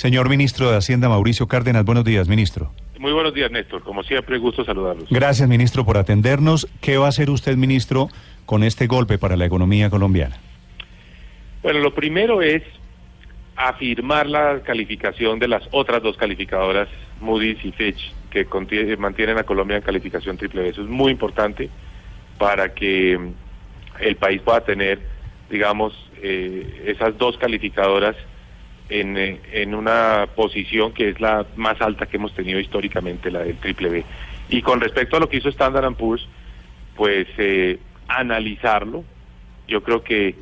Señor ministro de Hacienda, Mauricio Cárdenas, buenos días, ministro. Muy buenos días, Néstor. Como siempre, gusto saludarlos. Gracias, ministro, por atendernos. ¿Qué va a hacer usted, ministro, con este golpe para la economía colombiana? Bueno, lo primero es afirmar la calificación de las otras dos calificadoras, Moody's y Fitch, que mantienen a Colombia en calificación triple B. Eso es muy importante para que el país pueda tener, digamos, eh, esas dos calificadoras en, eh, en, una posición que es la más alta que hemos tenido históricamente, la del triple B. Y con respecto a lo que hizo Standard Poor's, pues eh, analizarlo, yo creo que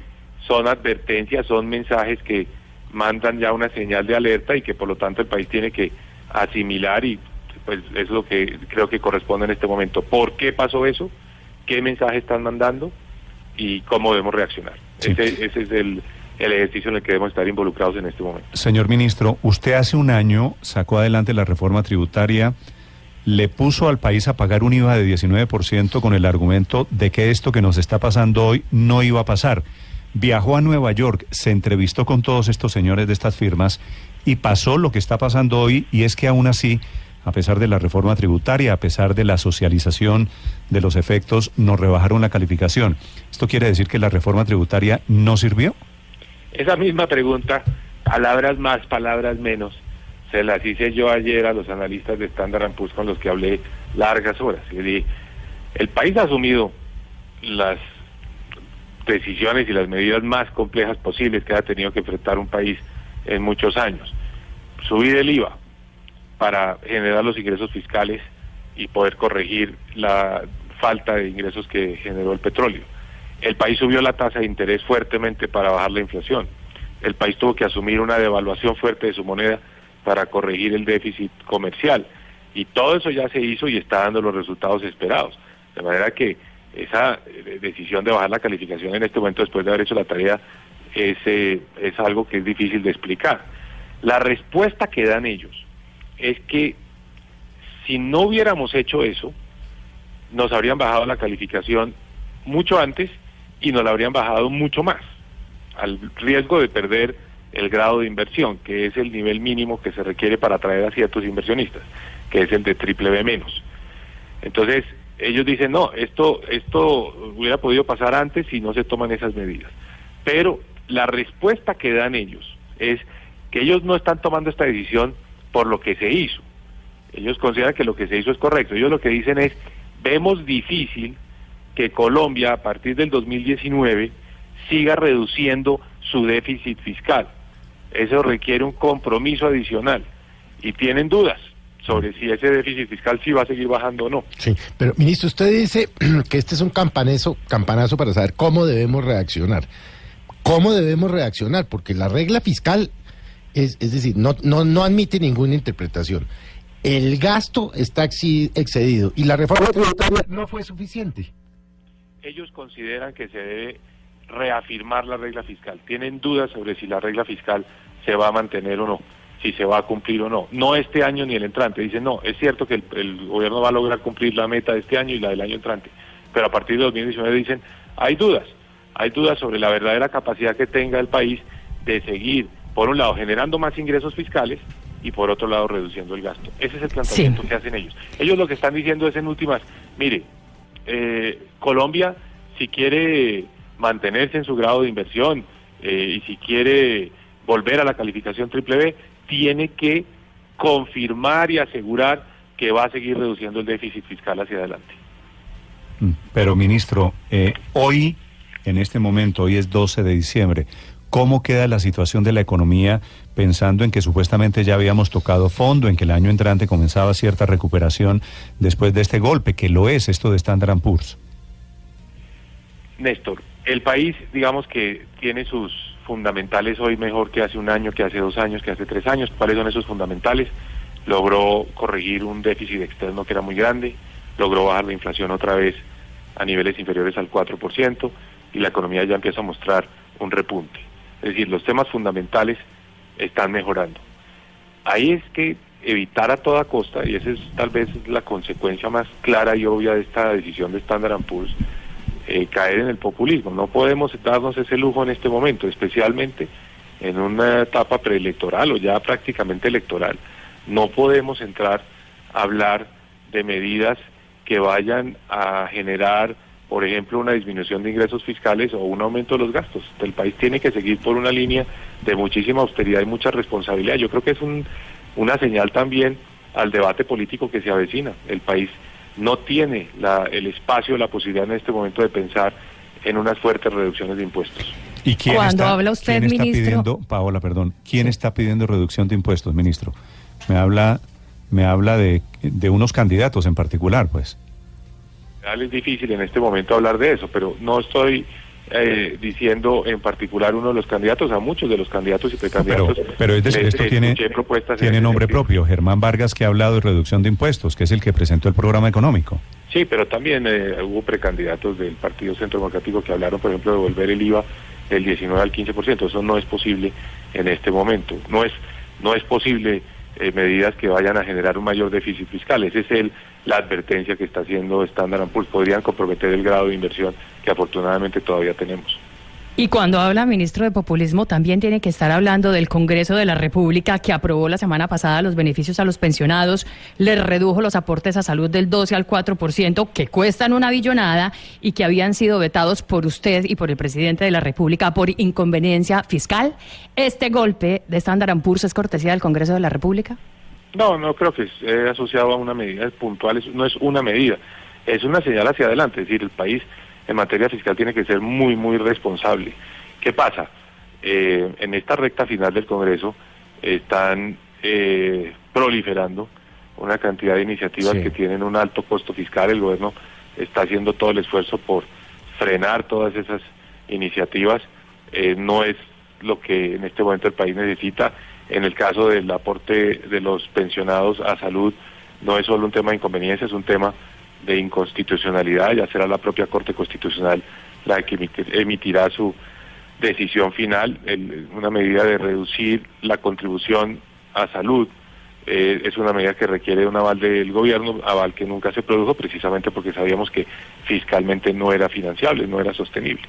son advertencias, son mensajes que mandan ya una señal de alerta y que por lo tanto el país tiene que asimilar y pues es lo que creo que corresponde en este momento. ¿Por qué pasó eso? ¿Qué mensaje están mandando? Y cómo debemos reaccionar. Ese, ese es el, el ejercicio en el que debemos estar involucrados en este momento. Señor ministro, usted hace un año sacó adelante la reforma tributaria, le puso al país a pagar un IVA de 19% con el argumento de que esto que nos está pasando hoy no iba a pasar. Viajó a Nueva York, se entrevistó con todos estos señores de estas firmas y pasó lo que está pasando hoy y es que aún así a pesar de la reforma tributaria, a pesar de la socialización de los efectos, nos rebajaron la calificación. ¿Esto quiere decir que la reforma tributaria no sirvió? Esa misma pregunta, palabras más, palabras menos, se las hice yo ayer a los analistas de Standard Poor's con los que hablé largas horas. Y el país ha asumido las decisiones y las medidas más complejas posibles que ha tenido que enfrentar un país en muchos años. Subir el IVA para generar los ingresos fiscales y poder corregir la falta de ingresos que generó el petróleo el país subió la tasa de interés fuertemente para bajar la inflación. El país tuvo que asumir una devaluación fuerte de su moneda para corregir el déficit comercial. Y todo eso ya se hizo y está dando los resultados esperados. De manera que esa eh, decisión de bajar la calificación en este momento, después de haber hecho la tarea, es, eh, es algo que es difícil de explicar. La respuesta que dan ellos es que si no hubiéramos hecho eso, nos habrían bajado la calificación mucho antes y nos la habrían bajado mucho más, al riesgo de perder el grado de inversión, que es el nivel mínimo que se requiere para atraer a ciertos inversionistas, que es el de triple B menos. Entonces, ellos dicen, no, esto, esto hubiera podido pasar antes si no se toman esas medidas. Pero la respuesta que dan ellos es que ellos no están tomando esta decisión por lo que se hizo. Ellos consideran que lo que se hizo es correcto. Ellos lo que dicen es, vemos difícil que Colombia a partir del 2019 siga reduciendo su déficit fiscal. Eso requiere un compromiso adicional y tienen dudas sobre si ese déficit fiscal sí va a seguir bajando o no. Sí, pero ministro, usted dice que este es un campanazo, campanazo para saber cómo debemos reaccionar. ¿Cómo debemos reaccionar? Porque la regla fiscal es, es decir, no, no, no admite ninguna interpretación. El gasto está excedido y la reforma tributaria no fue suficiente ellos consideran que se debe reafirmar la regla fiscal. Tienen dudas sobre si la regla fiscal se va a mantener o no, si se va a cumplir o no. No este año ni el entrante. Dicen, no, es cierto que el, gobierno va a lograr cumplir la meta de este año y la del año entrante. Pero a partir de 2019 dicen, hay dudas. Hay dudas sobre la verdadera capacidad que tenga el país de seguir, por un lado, generando más ingresos fiscales y por otro lado, reduciendo el gasto. Ese es el planteamiento que hacen ellos. Ellos lo que están diciendo es en últimas, mire, eh, Colombia, si quiere mantenerse en su grado de inversión eh, y si quiere volver a la calificación triple B, tiene que confirmar y asegurar que va a seguir reduciendo el déficit fiscal hacia adelante. Mm, pero, ministro, eh, hoy, en este momento, hoy es 12 de diciembre, ¿Cómo queda la situación de la economía pensando en que supuestamente ya habíamos tocado fondo, en que el año entrante comenzaba cierta recuperación después de este golpe, que lo es esto de Standard Poor's? Néstor, el país, digamos que tiene sus fundamentales hoy mejor que hace un año, que hace dos años, que hace tres años. ¿Cuáles son esos fundamentales? Logró corregir un déficit externo que era muy grande, logró bajar la inflación otra vez a niveles inferiores al 4% y la economía ya empieza a mostrar un repunte. Es decir, los temas fundamentales están mejorando. Ahí es que evitar a toda costa, y esa es tal vez la consecuencia más clara y obvia de esta decisión de Standard Poor's, eh, caer en el populismo. No podemos darnos ese lujo en este momento, especialmente en una etapa preelectoral o ya prácticamente electoral. No podemos entrar a hablar de medidas que vayan a generar, por ejemplo, una disminución de ingresos fiscales o un aumento de los gastos. El país tiene que seguir por una línea de muchísima austeridad y mucha responsabilidad. Yo creo que es un, una señal también al debate político que se avecina. El país no tiene la, el espacio, la posibilidad en este momento de pensar en unas fuertes reducciones de impuestos. ¿Y quién Cuando está, habla usted, quién está ministro- pidiendo, Paola, perdón, quién está pidiendo reducción de impuestos, ministro? Me habla, me habla de, de unos candidatos en particular, pues. Es difícil en este momento hablar de eso, pero no estoy eh, diciendo en particular uno de los candidatos, a muchos de los candidatos y Pero, precandidatos. pero es decir, les esto tiene, tiene ese nombre sentido. propio. Germán Vargas que ha hablado de reducción de impuestos, que es el que presentó el programa económico. Sí, pero también eh, hubo precandidatos del Partido Centro Democrático que hablaron, por ejemplo, de volver el IVA del 19 al 15%. Eso no es posible en este momento. No es, no es posible eh, medidas que vayan a generar un mayor déficit fiscal. Esa es el, la advertencia que está haciendo Standard Poor's. Podrían comprometer el grado de inversión que afortunadamente todavía tenemos. Y cuando habla ministro de populismo, también tiene que estar hablando del Congreso de la República que aprobó la semana pasada los beneficios a los pensionados, les redujo los aportes a salud del 12 al 4%, que cuestan una billonada y que habían sido vetados por usted y por el presidente de la República por inconveniencia fiscal. ¿Este golpe de Standard Poor's es cortesía del Congreso de la República? No, no creo que esté asociado a una medida puntual, es- no es una medida, es una señal hacia adelante, es decir, el país en materia fiscal tiene que ser muy, muy responsable. ¿Qué pasa? Eh, en esta recta final del Congreso están eh, proliferando una cantidad de iniciativas Sí. que tienen un alto costo fiscal, el gobierno está haciendo todo el esfuerzo por frenar todas esas iniciativas, Eh, no es lo que en este momento el país necesita. En el caso del aporte de los pensionados a salud, no es solo un tema de inconveniencia, es un tema de inconstitucionalidad, ya será la propia Corte Constitucional la que emitir- emitirá su decisión final, una medida de reducir la contribución a salud. eh, es una medida que requiere un aval del gobierno, aval que nunca se produjo precisamente porque sabíamos que fiscalmente no era financiable, no era sostenible.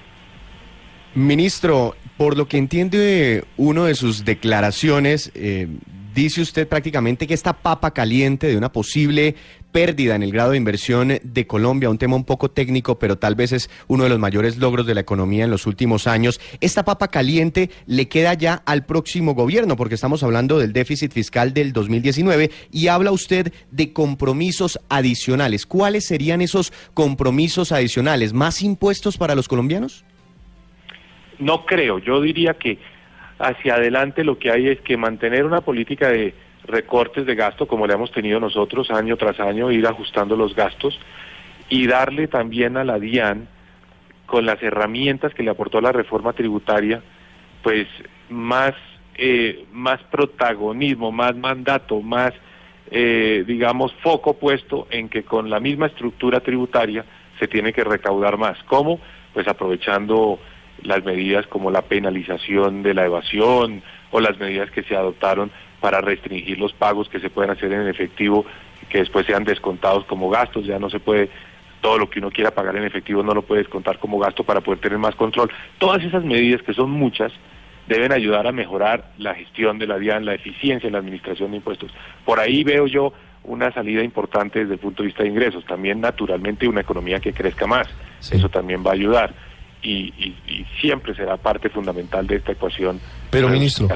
Ministro, por lo que entiende uno de sus declaraciones, eh, dice usted prácticamente que esta papa caliente de una posible pérdida en el grado de inversión de Colombia, un tema un poco técnico, pero tal vez es uno de los mayores logros de la economía en los últimos años. Esta papa caliente le queda ya al próximo gobierno, porque estamos hablando del déficit fiscal del 2019 y habla usted de compromisos adicionales. ¿Cuáles serían esos compromisos adicionales? ¿Más impuestos para los colombianos? No creo, yo diría que hacia adelante lo que hay es que mantener una política de recortes de gasto como la hemos tenido nosotros año tras año, ir ajustando los gastos y darle también a la DIAN con las herramientas que le aportó la reforma tributaria, pues más, eh, más protagonismo, más mandato, más, eh, digamos, foco puesto en que con la misma estructura tributaria se tiene que recaudar más. ¿Cómo? Pues aprovechando las medidas como la penalización de la evasión o las medidas que se adoptaron para restringir los pagos que se pueden hacer en efectivo, que después sean descontados como gastos, ya no se puede todo lo que uno quiera pagar en efectivo no lo puede descontar como gasto para poder tener más control. Todas esas medidas, que son muchas, deben ayudar a mejorar la gestión de la DIAN, la eficiencia en la administración de impuestos. Por ahí veo yo una salida importante desde el punto de vista de ingresos. También, naturalmente, una economía que crezca más. Sí. Eso también va a ayudar. Y, y- y siempre será parte fundamental de esta ecuación. Pero, ministro.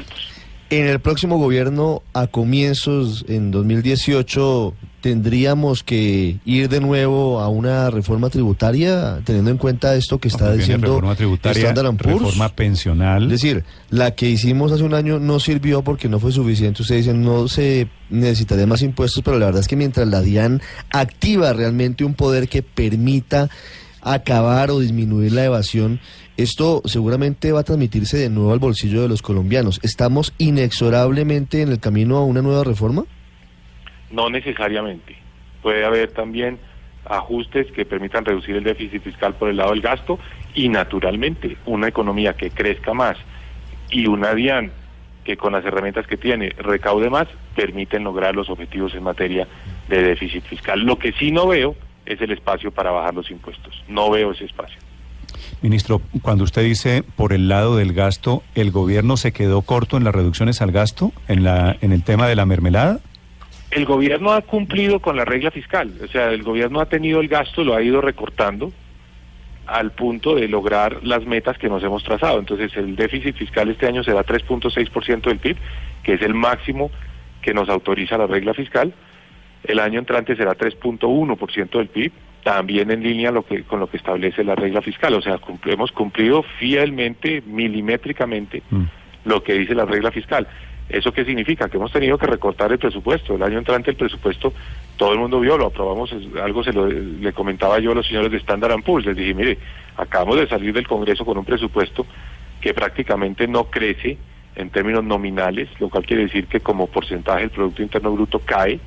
En el próximo gobierno, a comienzos, en 2018, tendríamos que ir de nuevo a una reforma tributaria, teniendo en cuenta esto que está diciendo reforma tributaria, Standard Poor's. reforma pensional. Es decir, la que hicimos hace un año no sirvió porque no fue suficiente. Ustedes dicen no se necesitaría más impuestos, pero la verdad es que mientras la DIAN activa realmente un poder que permita acabar o disminuir la evasión, esto seguramente va a transmitirse de nuevo al bolsillo de los colombianos. ¿Estamos inexorablemente en el camino a una nueva reforma? No necesariamente. Puede haber también ajustes que permitan reducir el déficit fiscal por el lado del gasto y naturalmente una economía que crezca más y una DIAN que con las herramientas que tiene recaude más permiten lograr los objetivos en materia de déficit fiscal. Lo que sí no veo es el espacio para bajar los impuestos. No veo ese espacio. Ministro, cuando usted dice por el lado del gasto, ¿el gobierno se quedó corto en las reducciones al gasto, en, la, en el tema de la mermelada? El gobierno ha cumplido con la regla fiscal, o sea, el gobierno ha tenido el gasto, lo ha ido recortando al punto de lograr las metas que nos hemos trazado. Entonces, el déficit fiscal este año será 3.6% del PIB, que es el máximo que nos autoriza la regla fiscal. El año entrante será 3.1% del PIB, también en línea lo que, con lo que establece la regla fiscal. O sea, hemos cumplido fielmente, milimétricamente, mm. lo que dice la regla fiscal. ¿Eso qué significa? Que hemos tenido que recortar el presupuesto. El año entrante el presupuesto, todo el mundo vio, lo aprobamos, algo se lo, le comentaba yo a los señores de Standard Poor's. Les dije, mire, acabamos de salir del Congreso con un presupuesto que prácticamente no crece en términos nominales, lo cual quiere decir que como porcentaje del Producto Interno Bruto cae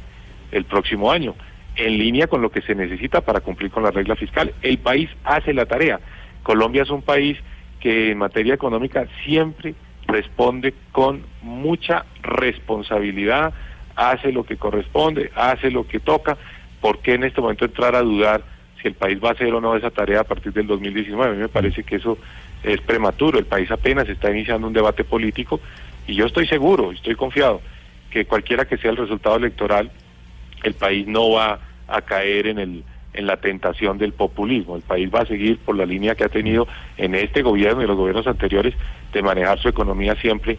el próximo año en línea con lo que se necesita para cumplir con la regla fiscal. El país hace la tarea. Colombia es un país que en materia económica siempre responde con mucha responsabilidad, hace lo que corresponde, hace lo que toca. ¿Por qué en este momento entrar a dudar si el país va a hacer o no esa tarea a partir del 2019? A mí me parece que eso es prematuro. El país apenas está iniciando un debate político y yo estoy seguro, estoy confiado que cualquiera que sea el resultado electoral, el país no va a caer en el en la tentación del populismo. El país va a seguir por la línea que ha tenido en este gobierno y los gobiernos anteriores de manejar su economía siempre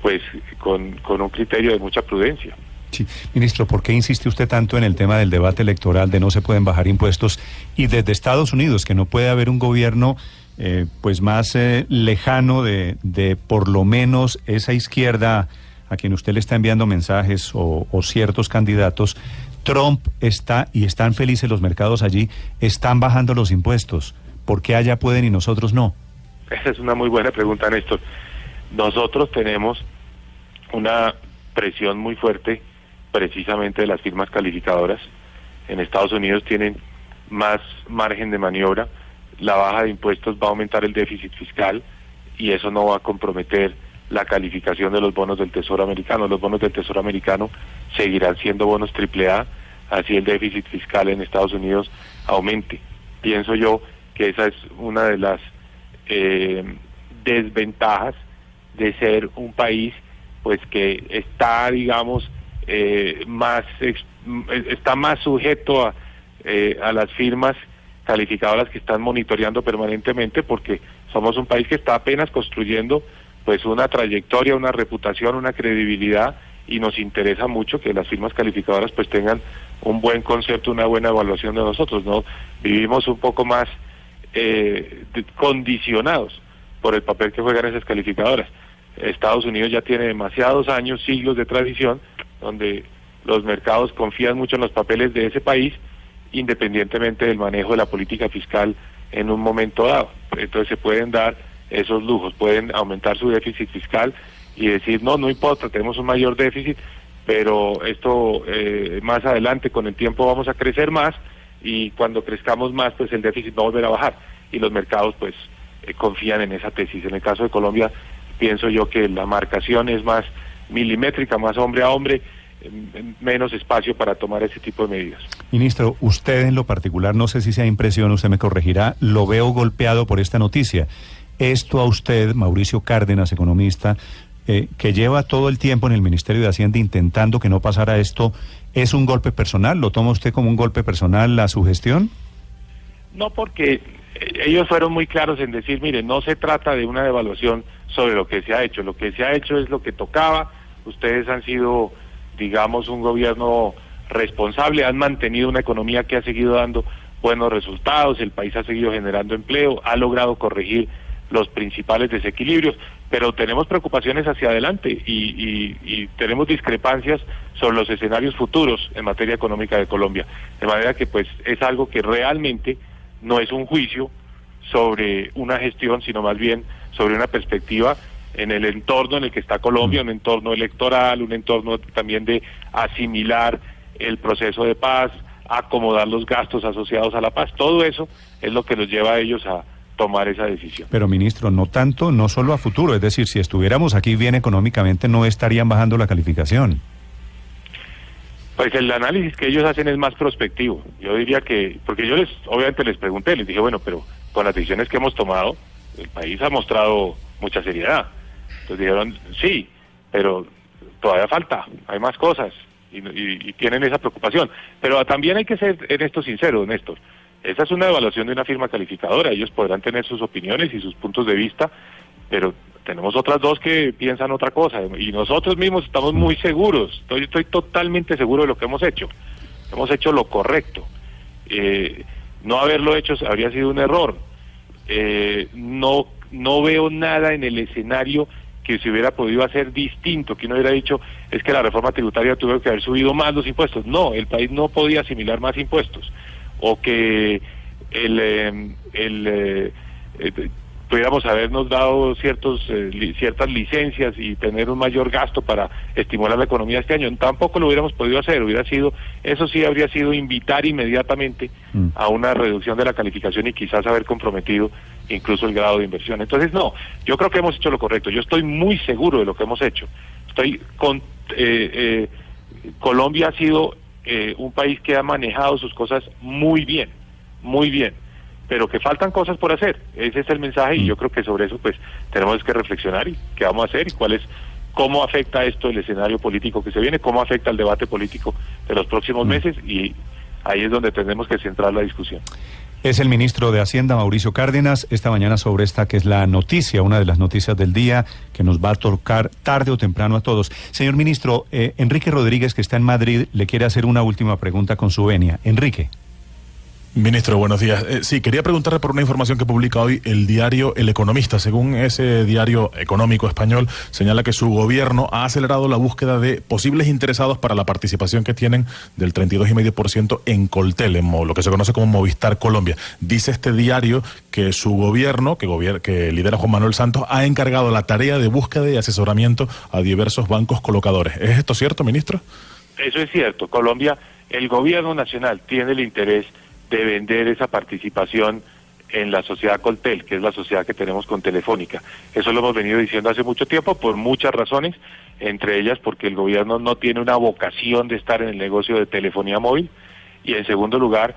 pues con, con un criterio de mucha prudencia. Sí, ministro, ¿por qué insiste usted tanto en el tema del debate electoral de no se pueden bajar impuestos y desde Estados Unidos que no puede haber un gobierno eh, pues más eh, lejano de, de por lo menos esa izquierda a quien usted le está enviando mensajes o, ciertos candidatos, Trump está y están felices los mercados allí, están bajando los impuestos. ¿Por qué allá pueden y nosotros no? Esa es una muy buena pregunta, Néstor. Nosotros tenemos una presión muy fuerte precisamente de las firmas calificadoras. En Estados Unidos tienen más margen de maniobra. La baja de impuestos va a aumentar el déficit fiscal y eso no va a comprometer la calificación de los bonos del Tesoro americano. Los bonos del Tesoro americano seguirán siendo bonos AAA, así el déficit fiscal en Estados Unidos aumente. Pienso yo que esa es una de las eh, desventajas de ser un país pues que está digamos eh, más está más sujeto a, eh, a las firmas calificadoras que están monitoreando permanentemente porque somos un país que está apenas construyendo pues una trayectoria, una reputación, una credibilidad y nos interesa mucho que las firmas calificadoras pues tengan un buen concepto, una buena evaluación de nosotros, ¿no? Vivimos un poco más eh, condicionados por el papel que juegan esas calificadoras. Estados Unidos ya tiene demasiados años, siglos de tradición, donde los mercados confían mucho en los papeles de ese país, independientemente del manejo de la política fiscal en un momento dado. Entonces se pueden dar esos lujos, pueden aumentar su déficit fiscal y decir, no, no importa, tenemos un mayor déficit, pero esto eh, más adelante con el tiempo vamos a crecer más y cuando crezcamos más, pues el déficit va a volver a bajar y los mercados pues eh, confían en esa tesis. En el caso de Colombia, pienso yo que la marcación es más milimétrica, más hombre a hombre, menos espacio para tomar ese tipo de medidas. Ministro, usted en lo particular, no sé si sea impresión, usted me corregirá, lo veo golpeado por esta noticia. Esto a usted, Mauricio Cárdenas, economista, eh, que lleva todo el tiempo en el Ministerio de Hacienda intentando que no pasara esto, ¿es un golpe personal? ¿Lo toma usted como un golpe personal la su gestión? No, porque eh, ellos fueron muy claros en decir, mire, no se trata de una evaluación sobre lo que se ha hecho, lo que se ha hecho es lo que tocaba, ustedes han sido, digamos, un gobierno responsable, han mantenido una economía que ha seguido dando buenos resultados, el país ha seguido generando empleo, ha logrado corregir los principales desequilibrios, pero tenemos preocupaciones hacia adelante y, y, tenemos discrepancias sobre los escenarios futuros en materia económica de Colombia. De manera que pues es algo que realmente no es un juicio sobre una gestión, sino más bien sobre una perspectiva en el entorno en el que está Colombia, un entorno electoral, un entorno también de asimilar el proceso de paz, acomodar los gastos asociados a la paz. Todo eso es lo que nos lleva a ellos a tomar esa decisión. Pero ministro, no tanto, no solo a futuro, es decir, si estuviéramos aquí bien económicamente no estarían bajando la calificación. Pues el análisis que ellos hacen es más prospectivo. Yo diría que, porque yo les, obviamente les pregunté, les dije, bueno, pero con las decisiones que hemos tomado, el país ha mostrado mucha seriedad. Entonces dijeron, sí, pero todavía falta, hay más cosas y, y- y tienen esa preocupación. Pero también hay que ser en esto sincero, Néstor. Esa es una evaluación de una firma calificadora. Ellos podrán tener sus opiniones y sus puntos de vista, pero tenemos otras dos que piensan otra cosa. Y nosotros mismos estamos muy seguros. Estoy, estoy totalmente seguro de lo que hemos hecho. Hemos hecho lo correcto. Eh, no haberlo hecho habría sido un error. Eh, no, no veo nada en el escenario que se hubiera podido hacer distinto, que uno hubiera dicho es que la reforma tributaria tuvo que haber subido más los impuestos. No, el país no podía asimilar más impuestos. O que el, eh, el, eh, eh, pudiéramos habernos dado ciertos eh, li- ciertas licencias y tener un mayor gasto para estimular la economía este año. Tampoco lo hubiéramos podido hacer, hubiera sido, eso sí habría sido invitar inmediatamente Mm. a una reducción de la calificación y quizás haber comprometido incluso el grado de inversión. Entonces, no, yo creo que hemos hecho lo correcto. Yo estoy muy seguro de lo que hemos hecho. Estoy con eh, eh, Colombia ha sido eh, un país que ha manejado sus cosas muy bien, muy bien, pero que faltan cosas por hacer. Ese es el mensaje y yo creo que sobre eso pues tenemos que reflexionar y qué vamos a hacer y cuál es cómo afecta esto el escenario político que se viene, cómo afecta el debate político de los próximos meses y ahí es donde tenemos que centrar la discusión. Es el ministro de Hacienda, Mauricio Cárdenas, esta mañana sobre esta que es la noticia, una de las noticias del día que nos va a tocar tarde o temprano a todos. Señor ministro, eh, Enrique Rodríguez, que está en Madrid, le quiere hacer una última pregunta con su venia. Enrique. Ministro, buenos días. Eh, sí, quería preguntarle por una información que publica hoy el diario El Economista. Según ese diario económico español, señala que su gobierno ha acelerado la búsqueda de posibles interesados para la participación que tienen del 32,5% en Coltel, en lo que se conoce como Movistar Colombia. Dice este diario que su gobierno, que, gobier- que lidera Juan Manuel Santos, ha encargado la tarea de búsqueda y asesoramiento a diversos bancos colocadores. ¿Es esto cierto, ministro? Eso es cierto. Colombia, el gobierno nacional tiene el interés de vender esa participación en la sociedad Coltel, que es la sociedad que tenemos con Telefónica. Eso lo hemos venido diciendo hace mucho tiempo por muchas razones, entre ellas porque el gobierno no tiene una vocación de estar en el negocio de telefonía móvil y en segundo lugar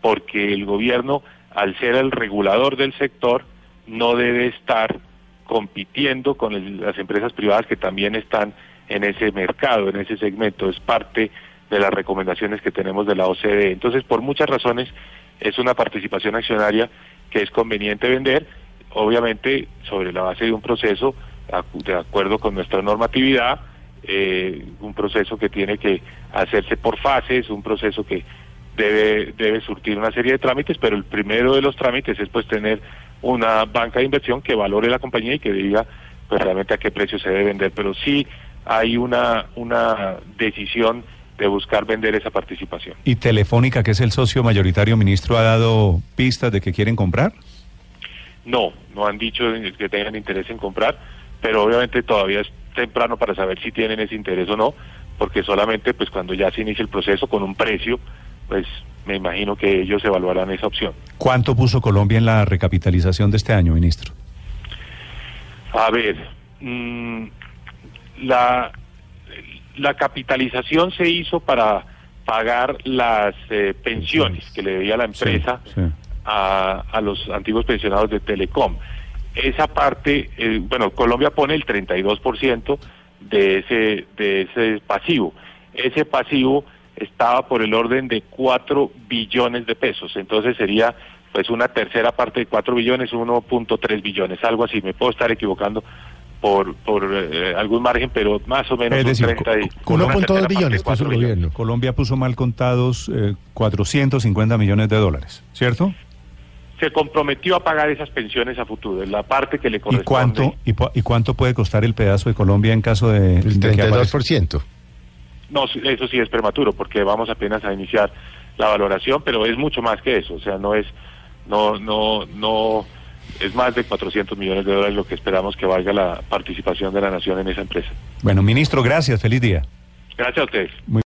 porque el gobierno, al ser el regulador del sector, no debe estar compitiendo con las empresas privadas que también están en ese mercado, en ese segmento. Es parte de las recomendaciones que tenemos de la OCDE. Entonces, por muchas razones, es una participación accionaria que es conveniente vender, obviamente sobre la base de un proceso de acuerdo con nuestra normatividad, eh, un proceso que tiene que hacerse por fases, un proceso que debe, debe surtir una serie de trámites, pero el primero de los trámites es pues tener una banca de inversión que valore la compañía y que diga pues realmente a qué precio se debe vender, pero sí hay una, una decisión de buscar vender esa participación. ¿Y Telefónica, que es el socio mayoritario, ministro, ha dado pistas de que quieren comprar? No, no han dicho que tengan interés en comprar, pero obviamente todavía es temprano para saber si tienen ese interés o no, porque solamente pues cuando ya se inicie el proceso con un precio, pues me imagino que ellos evaluarán esa opción. ¿Cuánto puso Colombia en la recapitalización de este año, ministro? A ver, mm, la, la capitalización se hizo para pagar las eh, pensiones que le debía la empresa Sí, sí. a, a los antiguos pensionados de Telecom. Esa parte, eh, bueno, Colombia pone el 32% de ese, de ese pasivo. Ese pasivo estaba por el orden de 4 billones de pesos, entonces sería pues una tercera parte de 4 billones, 1.3 billones, algo así, me puedo estar equivocando por, por eh, algún margen, pero más o menos Es un decir, 30 y- co- una 1.2 tercera parte de billones puso 4 el gobierno. Colombia puso mal contados eh, 450 millones de dólares, ¿cierto? Se comprometió a pagar esas pensiones a futuro, es la parte que le ¿Y corresponde. cuánto, y, pu- y cuánto puede costar el pedazo de Colombia en caso de, El de que aparezca? 32%. No, sí, eso sí es prematuro porque vamos apenas a iniciar la valoración, pero es mucho más que eso, o sea, no es, no, no, no, es más de 400 millones de dólares lo que esperamos que valga la participación de la nación en esa empresa. Bueno, ministro, gracias. Feliz día. Gracias a ustedes. Muy